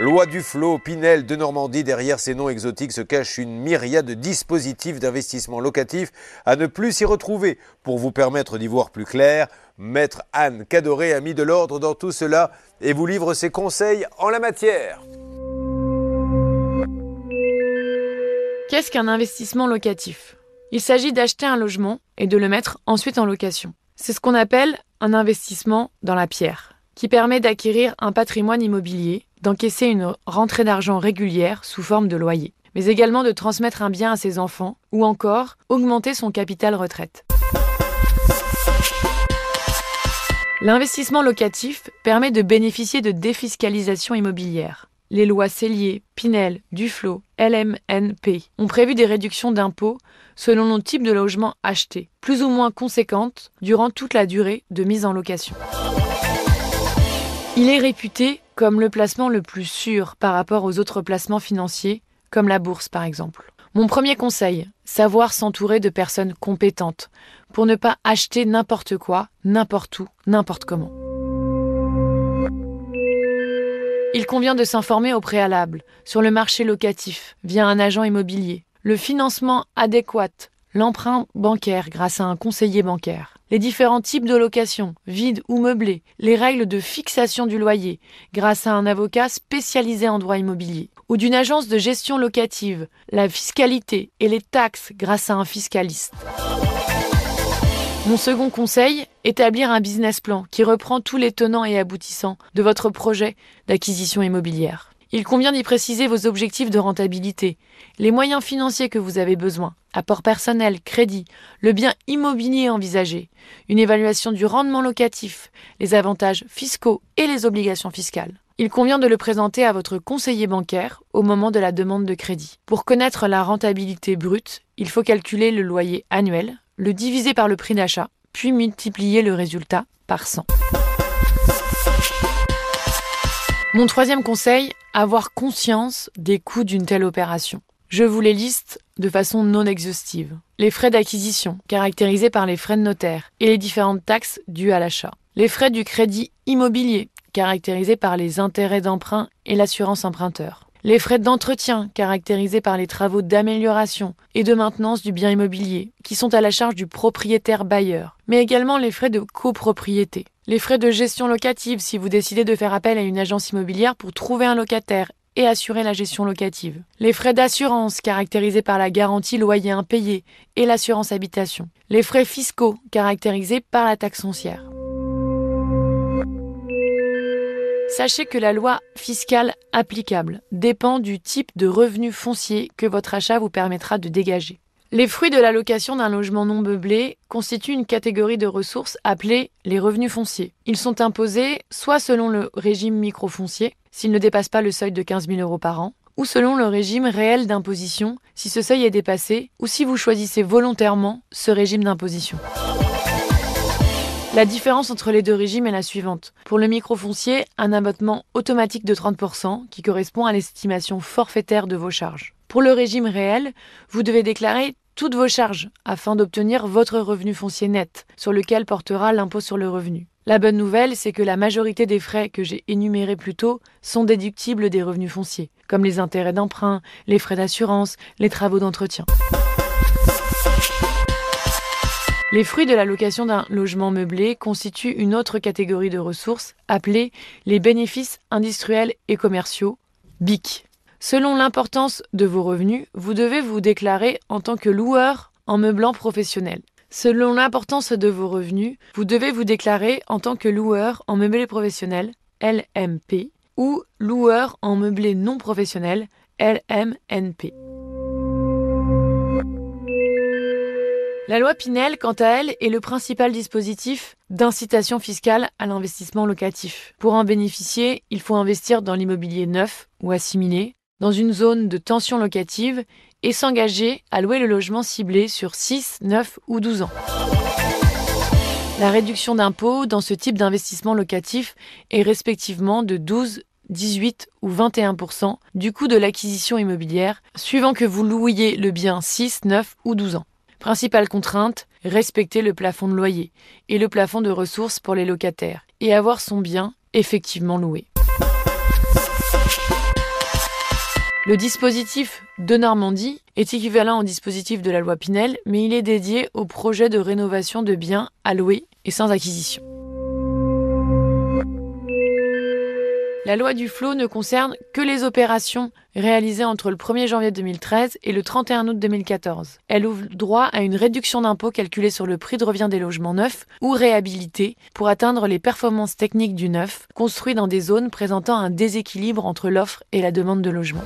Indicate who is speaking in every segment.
Speaker 1: Loi du flot, Pinel de Normandie, derrière ces noms exotiques se cache une myriade de dispositifs d'investissement locatif à ne plus s'y retrouver. Pour vous permettre d'y voir plus clair, Maître Anne Cadoré a mis de l'ordre dans tout cela et vous livre ses conseils en la matière.
Speaker 2: Qu'est-ce qu'un investissement locatif? Il s'agit d'acheter un logement et de le mettre ensuite en location. C'est ce qu'on appelle un investissement dans la pierre, qui permet d'acquérir un patrimoine immobilier d'encaisser une rentrée d'argent régulière sous forme de loyer, mais également de transmettre un bien à ses enfants ou encore augmenter son capital retraite. L'investissement locatif permet de bénéficier de défiscalisation immobilière. Les lois Cellier, Pinel, Duflo, LMNP ont prévu des réductions d'impôts selon le type de logement acheté, plus ou moins conséquentes durant toute la durée de mise en location. Il est réputé comme le placement le plus sûr par rapport aux autres placements financiers, comme la bourse par exemple. Mon premier conseil, savoir s'entourer de personnes compétentes pour ne pas acheter n'importe quoi, n'importe où, n'importe comment. Il convient de s'informer au préalable sur le marché locatif via un agent immobilier, le financement adéquat, l'emprunt bancaire grâce à un conseiller bancaire, les différents types de locations, vides ou meublées, les règles de fixation du loyer grâce à un avocat spécialisé en droit immobilier, ou d'une agence de gestion locative, la fiscalité et les taxes grâce à un fiscaliste. Mon second conseil, établir un business plan qui reprend tous les tenants et aboutissants de votre projet d'acquisition immobilière. Il convient d'y préciser vos objectifs de rentabilité, les moyens financiers que vous avez besoin, apport personnel, crédit, le bien immobilier envisagé, une évaluation du rendement locatif, les avantages fiscaux et les obligations fiscales. Il convient de le présenter à votre conseiller bancaire au moment de la demande de crédit. Pour connaître la rentabilité brute, il faut calculer le loyer annuel, le diviser par le prix d'achat, puis multiplier le résultat par 100. Mon troisième conseil, avoir conscience des coûts d'une telle opération. Je vous les liste de façon non exhaustive. Les frais d'acquisition, caractérisés par les frais de notaire, et les différentes taxes dues à l'achat. Les frais du crédit immobilier, caractérisés par les intérêts d'emprunt et l'assurance emprunteur. Les frais d'entretien, caractérisés par les travaux d'amélioration et de maintenance du bien immobilier, qui sont à la charge du propriétaire bailleur, mais également les frais de copropriété. Les frais de gestion locative si vous décidez de faire appel à une agence immobilière pour trouver un locataire et assurer la gestion locative. Les frais d'assurance caractérisés par la garantie loyer impayé et l'assurance habitation. Les frais fiscaux caractérisés par la taxe foncière. Sachez que la loi fiscale applicable dépend du type de revenu foncier que votre achat vous permettra de dégager. Les fruits de la location d'un logement non meublé constituent une catégorie de ressources appelée les revenus fonciers. Ils sont imposés soit selon le régime microfoncier, s'il ne dépasse pas le seuil de 15 000 euros par an, ou selon le régime réel d'imposition, si ce seuil est dépassé, ou si vous choisissez volontairement ce régime d'imposition. La différence entre les deux régimes est la suivante. Pour le microfoncier, un abattement automatique de 30% qui correspond à l'estimation forfaitaire de vos charges. Pour le régime réel, vous devez déclarer toutes vos charges afin d'obtenir votre revenu foncier net, sur lequel portera l'impôt sur le revenu. La bonne nouvelle, c'est que la majorité des frais que j'ai énumérés plus tôt sont déductibles des revenus fonciers, comme les intérêts d'emprunt, les frais d'assurance, les travaux d'entretien. Les fruits de la location d'un logement meublé constituent une autre catégorie de ressources appelée les bénéfices industriels et commerciaux, BIC. Selon l'importance de vos revenus, vous devez vous déclarer en tant que loueur en meublant professionnel. Selon l'importance de vos revenus, vous devez vous déclarer en tant que loueur en meublé professionnel, LMP, ou loueur en meublé non professionnel, LMNP. La loi Pinel, quant à elle, est le principal dispositif d'incitation fiscale à l'investissement locatif. Pour en bénéficier, il faut investir dans l'immobilier neuf ou assimilé, dans une zone de tension locative et s'engager à louer le logement ciblé sur 6, 9 ou 12 ans. La réduction d'impôt dans ce type d'investissement locatif est respectivement de 12, 18 ou 21% du coût de l'acquisition immobilière, suivant que vous louiez le bien 6, 9 ou 12 ans. Principale contrainte, respecter le plafond de loyer et le plafond de ressources pour les locataires et avoir son bien effectivement loué. Le dispositif de Normandie est équivalent au dispositif de la loi Pinel, mais il est dédié au projet de rénovation de biens louer et sans acquisition. La loi du flot ne concerne que les opérations réalisées entre le 1er janvier 2013 et le 31 août 2014. Elle ouvre droit à une réduction d'impôt calculée sur le prix de revient des logements neufs ou réhabilités pour atteindre les performances techniques du neuf, construit dans des zones présentant un déséquilibre entre l'offre et la demande de logement.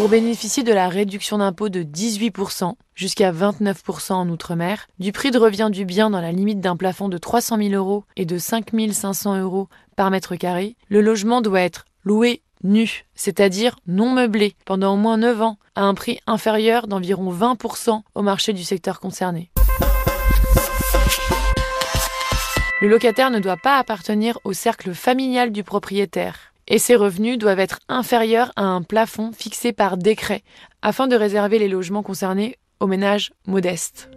Speaker 2: Pour bénéficier de la réduction d'impôt de 18% jusqu'à 29% en Outre-mer, du prix de revient du bien dans la limite d'un plafond de 300 000 euros et de 5 500 euros par mètre carré, le logement doit être loué nu, c'est-à-dire non meublé, pendant au moins 9 ans, à un prix inférieur d'environ 20% au marché du secteur concerné. Le locataire ne doit pas appartenir au cercle familial du propriétaire et ses revenus doivent être inférieurs à un plafond fixé par décret afin de réserver les logements concernés aux ménages modestes.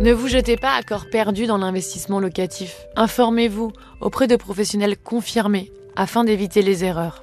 Speaker 2: Ne vous jetez pas à corps perdu dans l'investissement locatif. Informez-vous auprès de professionnels confirmés afin d'éviter les erreurs.